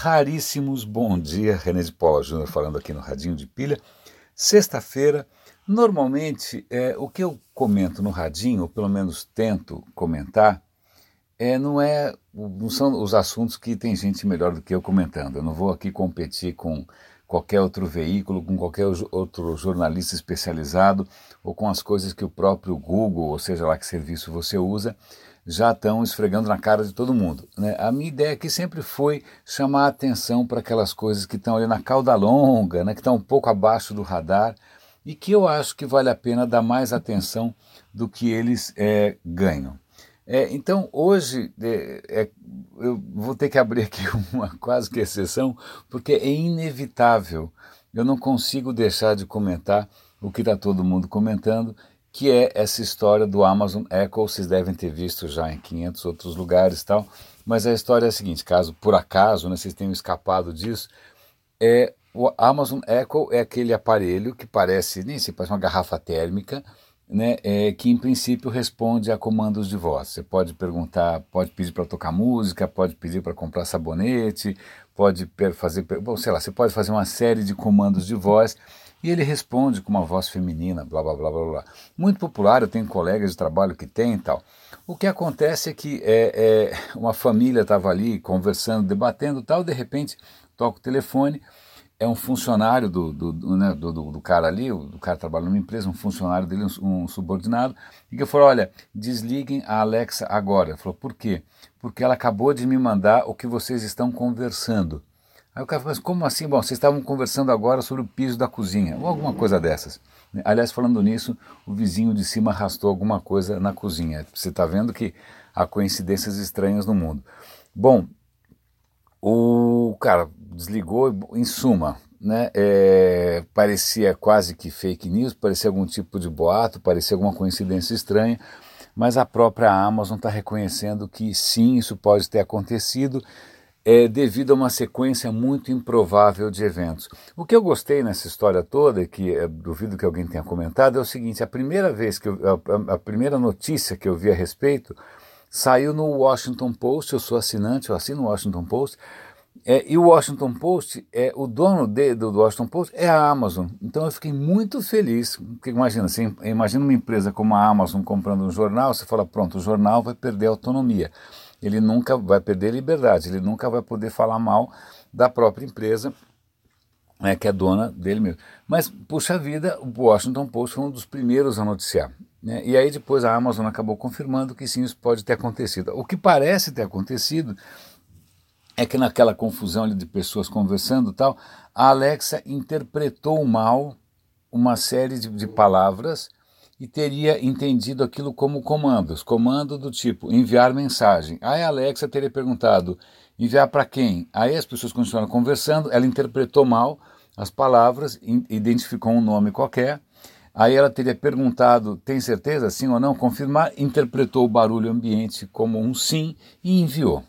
raríssimos bom dia, René de Paula Júnior falando aqui no Radinho de Pilha. Sexta-feira, normalmente é, o que eu comento no Radinho, ou pelo menos tento comentar, é, não, é, não são os assuntos que tem gente melhor do que eu comentando. Eu não vou aqui competir com qualquer outro veículo, com qualquer outro jornalista especializado ou com as coisas que o próprio Google, ou seja lá que serviço você usa, já estão esfregando na cara de todo mundo. Né? A minha ideia aqui sempre foi chamar a atenção para aquelas coisas que estão ali na cauda longa, né? que estão um pouco abaixo do radar e que eu acho que vale a pena dar mais atenção do que eles é, ganham. É, então, hoje, é, é, eu vou ter que abrir aqui uma quase que exceção, porque é inevitável. Eu não consigo deixar de comentar o que está todo mundo comentando, que é essa história do Amazon Echo. Vocês devem ter visto já em 500 outros lugares e tal. Mas a história é a seguinte: caso por acaso né, vocês tenham escapado disso, é o Amazon Echo é aquele aparelho que parece, nem se parece uma garrafa térmica, né, é, que em princípio responde a comandos de voz. Você pode perguntar, pode pedir para tocar música, pode pedir para comprar sabonete, pode fazer, bom, sei lá, você pode fazer uma série de comandos de voz e ele responde com uma voz feminina, blá blá blá blá blá. Muito popular, eu tenho colegas de trabalho que tem e tal. O que acontece é que é, é uma família estava ali conversando, debatendo tal, de repente toca o telefone é um funcionário do, do, do, né, do, do, cara ali, o cara trabalha numa empresa, um funcionário dele, um, um subordinado, e que falou, olha, desliguem a Alexa agora. Ele falou, por quê? Porque ela acabou de me mandar o que vocês estão conversando. Aí o cara falou, mas como assim? Bom, vocês estavam conversando agora sobre o piso da cozinha, ou alguma coisa dessas. Aliás, falando nisso, o vizinho de cima arrastou alguma coisa na cozinha. Você está vendo que há coincidências estranhas no mundo. Bom, o cara desligou, em suma, né, é, parecia quase que fake news, parecia algum tipo de boato, parecia alguma coincidência estranha, mas a própria Amazon está reconhecendo que sim, isso pode ter acontecido é, devido a uma sequência muito improvável de eventos. O que eu gostei nessa história toda, que é, duvido que alguém tenha comentado, é o seguinte: a primeira vez que eu, a, a primeira notícia que eu vi a respeito saiu no Washington Post. Eu sou assinante, eu assino o Washington Post. É, e o Washington Post, é, o dono de, do, Washington Post é a Amazon. Então eu fiquei muito feliz. Porque imagina, assim, imagina uma empresa como a Amazon comprando um jornal, você fala, pronto, o jornal vai perder autonomia. Ele nunca vai perder liberdade, ele nunca vai poder falar mal da própria empresa, né, que é dona dele mesmo. Mas, puxa vida, o Washington Post foi um dos primeiros a noticiar. Né? E aí depois a Amazon acabou confirmando que sim, isso pode ter acontecido. O que parece ter acontecido é que naquela confusão de pessoas conversando tal, a Alexa interpretou mal uma série de, de palavras e teria entendido aquilo como comandos, comando do tipo enviar mensagem. Aí a Alexa teria perguntado enviar para quem? Aí as pessoas continuaram conversando, ela interpretou mal as palavras, identificou um nome qualquer. Aí ela teria perguntado, tem certeza, sim ou não? Confirmar, interpretou o barulho ambiente como um sim e enviou.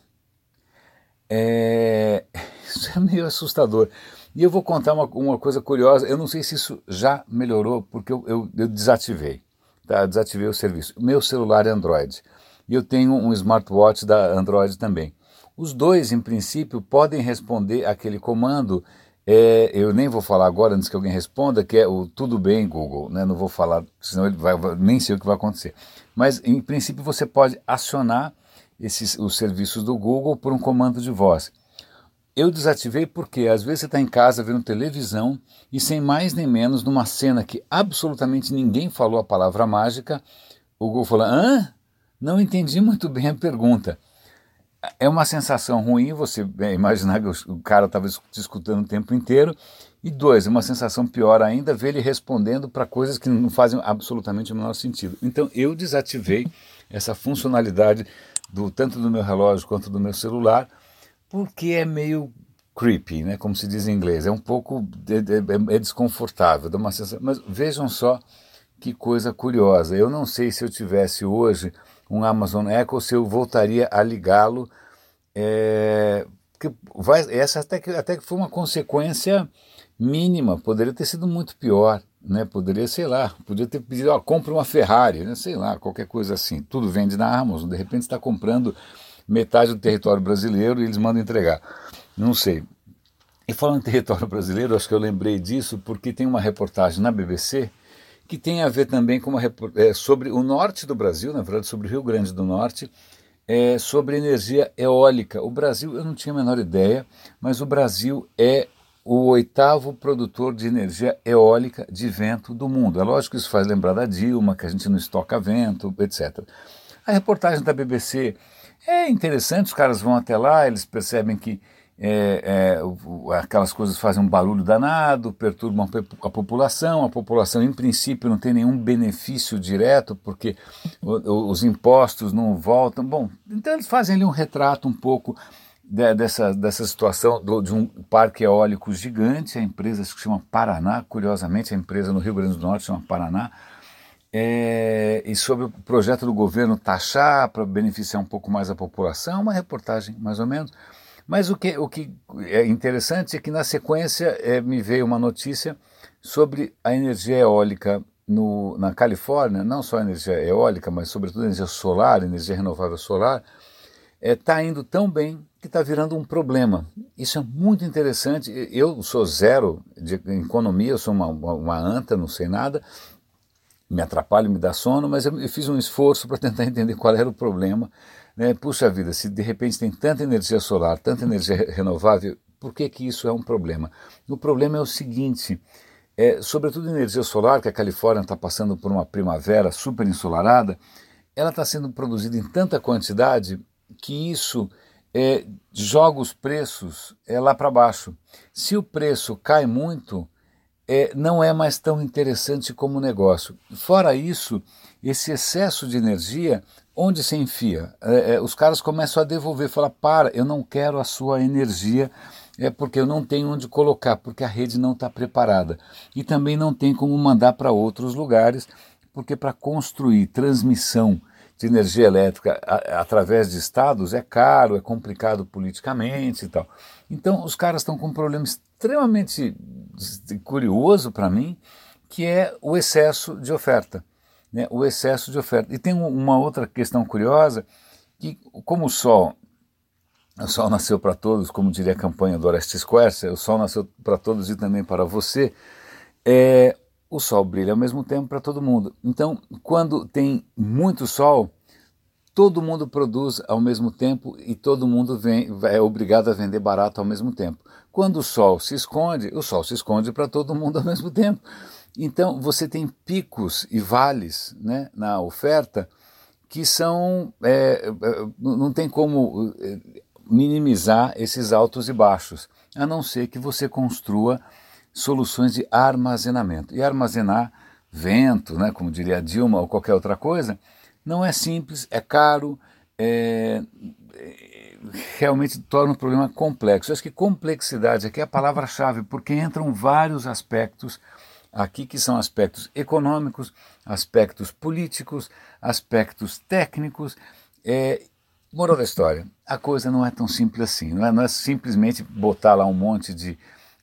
É, isso é meio assustador. E eu vou contar uma, uma coisa curiosa. Eu não sei se isso já melhorou, porque eu, eu, eu desativei. Tá? desativei o serviço. Meu celular é Android. E eu tenho um smartwatch da Android também. Os dois, em princípio, podem responder aquele comando. É, eu nem vou falar agora antes que alguém responda, que é o tudo bem, Google. Né? Não vou falar, senão ele vai, nem sei o que vai acontecer. Mas, em princípio, você pode acionar esses, os serviços do Google por um comando de voz. Eu desativei porque às vezes você está em casa vendo televisão e sem mais nem menos numa cena que absolutamente ninguém falou a palavra mágica, o Google falou, hã? Não entendi muito bem a pergunta. É uma sensação ruim você é, imaginar que o cara estava te escutando o tempo inteiro. E dois, é uma sensação pior ainda ver ele respondendo para coisas que não fazem absolutamente o menor sentido. Então eu desativei essa funcionalidade do tanto do meu relógio quanto do meu celular, porque é meio creepy, né, como se diz em inglês, é um pouco é, é, é desconfortável, dá uma sensação, mas vejam só que coisa curiosa. Eu não sei se eu tivesse hoje um Amazon Echo se eu voltaria a ligá-lo. É, que vai, essa até que, até que foi uma consequência mínima, poderia ter sido muito pior né? Poderia, sei lá, podia ter pedido, ó, compra uma Ferrari, né? sei lá, qualquer coisa assim. Tudo vende na Amazon, de repente está comprando metade do território brasileiro e eles mandam entregar. Não sei. E falando em território brasileiro, acho que eu lembrei disso porque tem uma reportagem na BBC que tem a ver também com uma, é, sobre o norte do Brasil, na verdade sobre o Rio Grande do Norte, é, sobre energia eólica. O Brasil, eu não tinha a menor ideia, mas o Brasil é o oitavo produtor de energia eólica de vento do mundo. É lógico que isso faz lembrar da Dilma, que a gente não estoca vento, etc. A reportagem da BBC é interessante, os caras vão até lá, eles percebem que é, é, aquelas coisas fazem um barulho danado, perturbam a população. A população, em princípio, não tem nenhum benefício direto, porque os impostos não voltam. Bom, então eles fazem ali um retrato um pouco de, dessa, dessa situação do, de um parque eólico gigante. A empresa se chama Paraná, curiosamente, a empresa no Rio Grande do Norte chama Paraná. É, e sobre o projeto do governo taxar para beneficiar um pouco mais a população, uma reportagem mais ou menos. Mas o que, o que é interessante é que na sequência é, me veio uma notícia sobre a energia eólica no, na Califórnia, não só a energia eólica, mas sobretudo a energia solar, energia renovável solar, está é, tá indo tão bem que está virando um problema. Isso é muito interessante. Eu sou zero de economia, eu sou uma, uma, uma anta, não sei nada, me atrapalha, me dá sono, mas eu, eu fiz um esforço para tentar entender qual era o problema né? Puxa vida, se de repente tem tanta energia solar, tanta energia renovável, por que, que isso é um problema? O problema é o seguinte: é, sobretudo energia solar, que a Califórnia está passando por uma primavera super ensolarada, ela está sendo produzida em tanta quantidade que isso é, joga os preços é, lá para baixo. Se o preço cai muito, é, não é mais tão interessante como negócio. Fora isso, esse excesso de energia onde se enfia? É, é, os caras começam a devolver, falar, para, eu não quero a sua energia, é porque eu não tenho onde colocar, porque a rede não está preparada. E também não tem como mandar para outros lugares, porque para construir transmissão de energia elétrica a, através de estados é caro, é complicado politicamente e tal. Então os caras estão com um problema extremamente curioso para mim, que é o excesso de oferta né, o excesso de oferta. E tem uma outra questão curiosa, que como o Sol, o Sol nasceu para todos, como diria a campanha do Orestes Quercia, o Sol nasceu para todos e também para você, é, o Sol brilha ao mesmo tempo para todo mundo. Então, quando tem muito Sol, todo mundo produz ao mesmo tempo e todo mundo vem, é obrigado a vender barato ao mesmo tempo. Quando o Sol se esconde, o Sol se esconde para todo mundo ao mesmo tempo. Então você tem picos e vales né, na oferta que são. É, é, não tem como é, minimizar esses altos e baixos, a não ser que você construa soluções de armazenamento. E armazenar vento, né, como diria a Dilma ou qualquer outra coisa, não é simples, é caro, é, realmente torna o problema complexo. Eu acho que complexidade aqui é a palavra-chave, porque entram vários aspectos aqui que são aspectos econômicos, aspectos políticos, aspectos técnicos. É, moral da história, a coisa não é tão simples assim, não é, não é simplesmente botar lá um monte de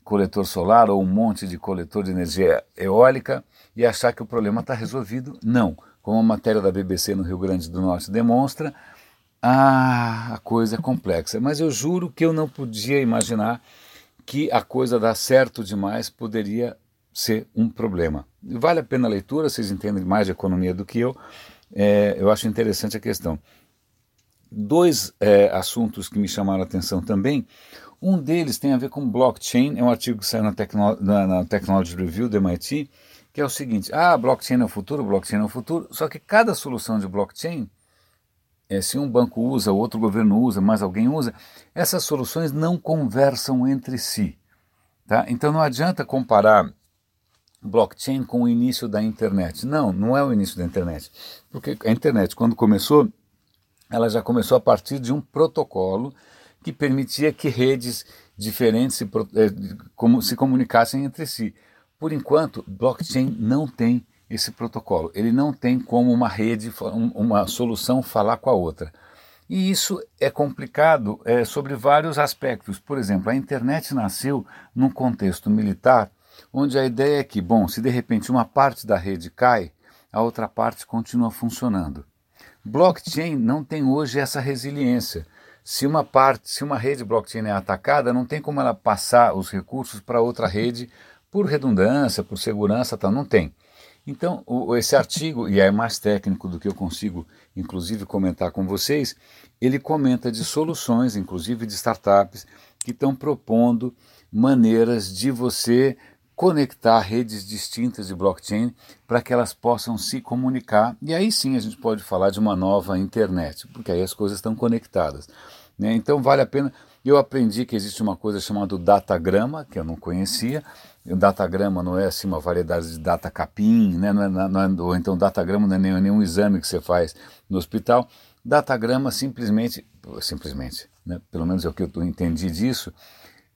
coletor solar ou um monte de coletor de energia eólica e achar que o problema está resolvido. Não. Como a matéria da BBC no Rio Grande do Norte demonstra, ah, a coisa é complexa. Mas eu juro que eu não podia imaginar que a coisa dar certo demais poderia ser um problema. Vale a pena a leitura, vocês entendem mais de economia do que eu. É, eu acho interessante a questão. Dois é, assuntos que me chamaram a atenção também. Um deles tem a ver com blockchain, é um artigo que saiu na, Tecno, na, na Technology Review do MIT, que é o seguinte: ah, blockchain é o futuro, blockchain é o futuro, só que cada solução de blockchain, é, se um banco usa, outro governo usa, mais alguém usa, essas soluções não conversam entre si. Tá? Então não adianta comparar blockchain com o início da internet. Não, não é o início da internet. Porque a internet, quando começou, ela já começou a partir de um protocolo que permitia que redes diferentes se, eh, se comunicassem entre si. Por enquanto, blockchain não tem esse protocolo. Ele não tem como uma rede, uma solução falar com a outra. E isso é complicado é, sobre vários aspectos. Por exemplo, a internet nasceu num contexto militar onde a ideia é que, bom, se de repente uma parte da rede cai, a outra parte continua funcionando. Blockchain não tem hoje essa resiliência. Se uma parte, se uma rede blockchain é atacada, não tem como ela passar os recursos para outra rede por redundância, por segurança, tal, não tem. Então, o, esse artigo, e é mais técnico do que eu consigo, inclusive, comentar com vocês, ele comenta de soluções, inclusive de startups, que estão propondo maneiras de você conectar redes distintas de blockchain para que elas possam se comunicar. E aí sim a gente pode falar de uma nova internet, porque aí as coisas estão conectadas. Né? Então vale a pena. Eu aprendi que existe uma coisa chamada datagrama, que eu não conhecia. O datagrama não é assim uma variedade de data capim, né? não é, não é, ou então datagrama não é nenhum, nenhum exame que você faz no hospital. Datagrama simplesmente, simplesmente, né? pelo menos é o que eu entendi disso,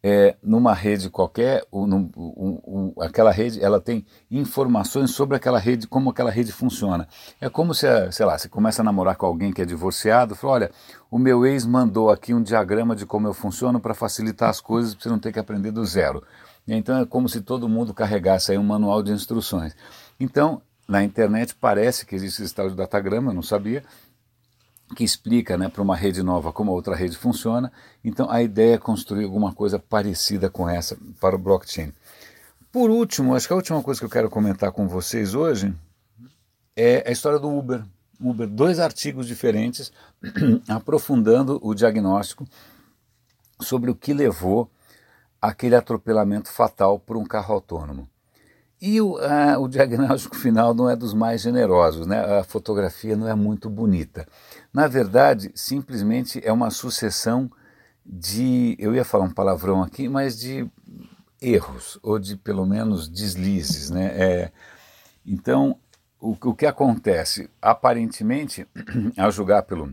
é, numa rede qualquer, um, um, aquela rede ela tem informações sobre aquela rede, como aquela rede funciona. É como se, sei lá, você começa a namorar com alguém que é divorciado, fala, olha, o meu ex mandou aqui um diagrama de como eu funciono para facilitar as coisas, para você não ter que aprender do zero. Então é como se todo mundo carregasse aí um manual de instruções. Então, na internet parece que existe esse tal de datagrama, eu não sabia, que explica né, para uma rede nova como a outra rede funciona. Então a ideia é construir alguma coisa parecida com essa para o blockchain. Por último, acho que a última coisa que eu quero comentar com vocês hoje é a história do Uber. Uber, dois artigos diferentes aprofundando o diagnóstico sobre o que levou aquele atropelamento fatal por um carro autônomo. E o, o diagnóstico final não é dos mais generosos, né? a fotografia não é muito bonita. Na verdade, simplesmente é uma sucessão de, eu ia falar um palavrão aqui, mas de erros, ou de pelo menos deslizes. Né? É, então, o, o que acontece? Aparentemente, a julgar pelo,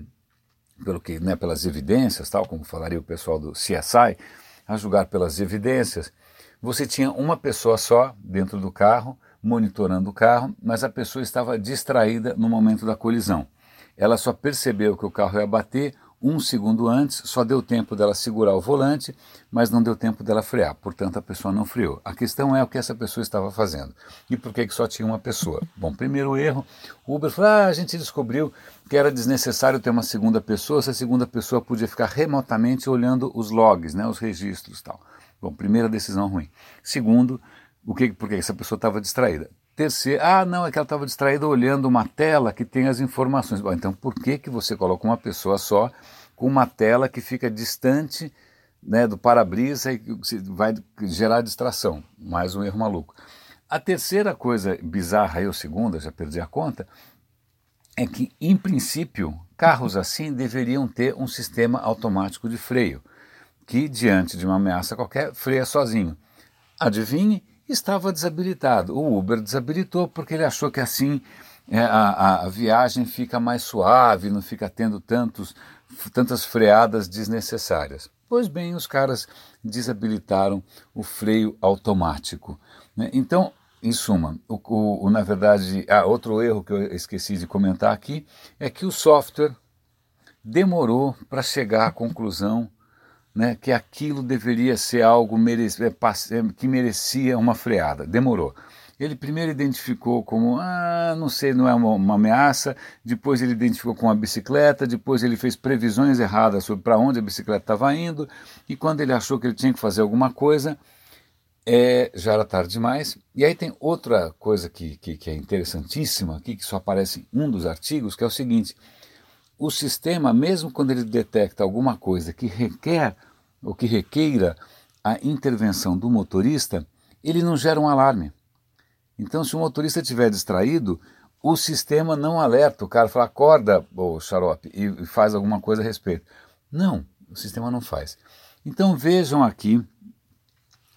pelo que, né, pelas evidências, tal como falaria o pessoal do CSI, a julgar pelas evidências, você tinha uma pessoa só dentro do carro, monitorando o carro, mas a pessoa estava distraída no momento da colisão. Ela só percebeu que o carro ia bater um segundo antes, só deu tempo dela segurar o volante, mas não deu tempo dela frear, portanto a pessoa não freou. A questão é o que essa pessoa estava fazendo. E por que, que só tinha uma pessoa? Bom, primeiro erro, o Uber falou, ah, a gente descobriu que era desnecessário ter uma segunda pessoa, essa segunda pessoa podia ficar remotamente olhando os logs, né, os registros tal. Bom, primeira decisão ruim. Segundo, o que, porque essa pessoa estava distraída. Terceiro, ah, não, é que ela estava distraída olhando uma tela que tem as informações. Bom, então por que, que você coloca uma pessoa só com uma tela que fica distante né, do para-brisa e vai gerar distração? Mais um erro maluco. A terceira coisa bizarra, eu segunda, já perdi a conta, é que, em princípio, carros assim deveriam ter um sistema automático de freio que, diante de uma ameaça qualquer, freia sozinho. Adivinhe, estava desabilitado. O Uber desabilitou porque ele achou que assim é, a, a, viagem fica mais suave, não fica tendo tantos, tantas freadas desnecessárias. Pois bem, os caras desabilitaram o freio automático. Né? Então, em suma, o, o, na verdade, ah, outro erro que eu esqueci de comentar aqui é que o software demorou para chegar à conclusão né, que aquilo deveria ser algo é, é, que merecia uma freada. Demorou. Ele primeiro identificou como, ah, não sei, não é uma, uma ameaça, depois ele identificou com a bicicleta, depois ele fez previsões erradas sobre para onde a bicicleta estava indo, e quando ele achou que ele tinha que fazer alguma coisa, é, já era tarde demais. E aí tem outra coisa que, que, que é interessantíssima aqui, que só aparece em um dos artigos, que é o seguinte: o sistema, mesmo quando ele detecta alguma coisa que requer ou que requeira a intervenção do motorista, ele não gera um alarme. Então, se o motorista estiver distraído, o sistema não alerta, o cara fala, acorda, ô xarope, e faz alguma coisa a respeito. Não, o sistema não faz. Então vejam aqui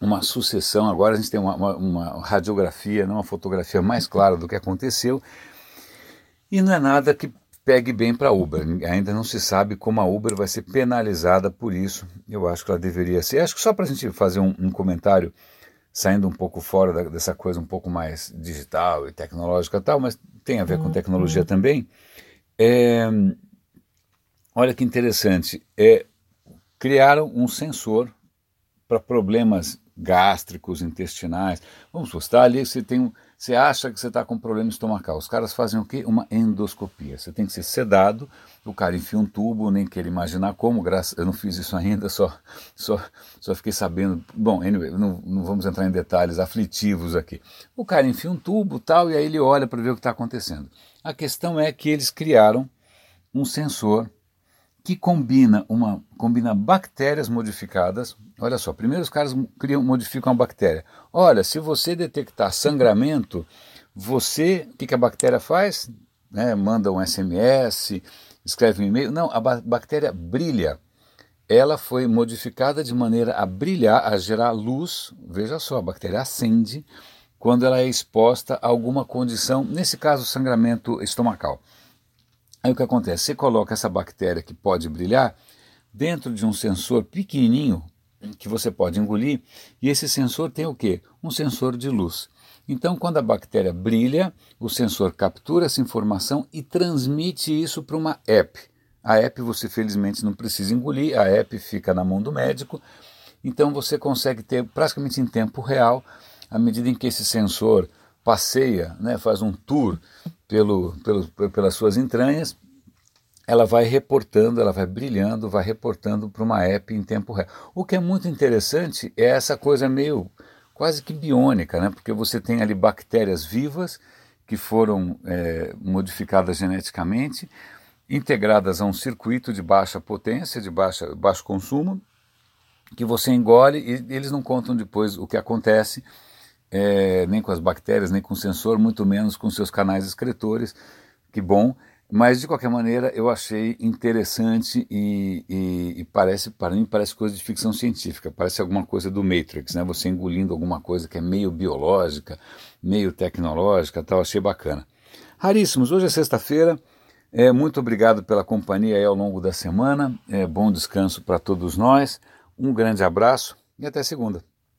uma sucessão, agora a gente tem uma, uma, uma radiografia, uma fotografia mais clara do que aconteceu, e não é nada que pegue bem para a Uber. Ainda não se sabe como a Uber vai ser penalizada por isso. Eu acho que ela deveria ser. Acho que só para a gente fazer um, um, comentário, saindo um pouco fora da, dessa coisa um pouco mais digital e tecnológica e tal, mas tem a ver com tecnologia também. É, olha que interessante. É, criaram um sensor para problemas gástricos, intestinais. Vamos supor, está ali, você, tem um, você acha que você está com problema estomacal. Os caras fazem o quê? Uma endoscopia. Você tem que ser sedado, o cara enfia um tubo, nem quero imaginar como, graças, eu não fiz isso ainda, só, só, só fiquei sabendo. Bom, anyway, não, não vamos entrar em detalhes aflitivos aqui. O cara enfia um tubo tal, e aí ele olha para ver o que está acontecendo. A questão é que eles criaram um sensor que combina uma combina bactérias modificadas. Olha só, primeiro os caras criam, modificam a bactéria. Olha, se você detectar sangramento, você, o que, que a bactéria faz? Né, manda um SMS, escreve um e-mail. Não, a bactéria brilha. Ela foi modificada de maneira a brilhar, a gerar luz. Veja só, a bactéria acende quando ela é exposta a alguma condição, nesse caso, sangramento estomacal. Aí o que acontece? Você coloca essa bactéria que pode brilhar dentro de um sensor pequenininho que você pode engolir e esse sensor tem o quê? Um sensor de luz. Então, quando a bactéria brilha, o sensor captura essa informação e transmite isso para uma app. A app você felizmente não precisa engolir, a app fica na mão do médico. Então você consegue ter praticamente em tempo real, à medida em que esse sensor passeia, né, faz um tour pelo, pelo, pelas suas entranhas, ela vai reportando, ela vai brilhando, vai reportando para uma app em tempo real. O que é muito interessante é essa coisa meio quase que biônica, né? porque você tem ali bactérias vivas que foram é, modificadas geneticamente, integradas a um circuito de baixa potência, de baixa, baixo consumo, que você engole e eles não contam depois o que acontece é, nem com as bactérias, nem com o sensor, muito menos com seus canais excretores. Que bom. Mas de qualquer maneira eu achei interessante e, e, e, parece para mim parece coisa de ficção científica, parece alguma coisa do Matrix, né? Você engolindo alguma coisa que é meio biológica, meio tecnológica, tal. Achei bacana. Raríssimos. Hoje é sexta-feira. É, muito obrigado pela companhia ao longo da semana. É, bom descanso para todos nós. Um grande abraço e até segunda.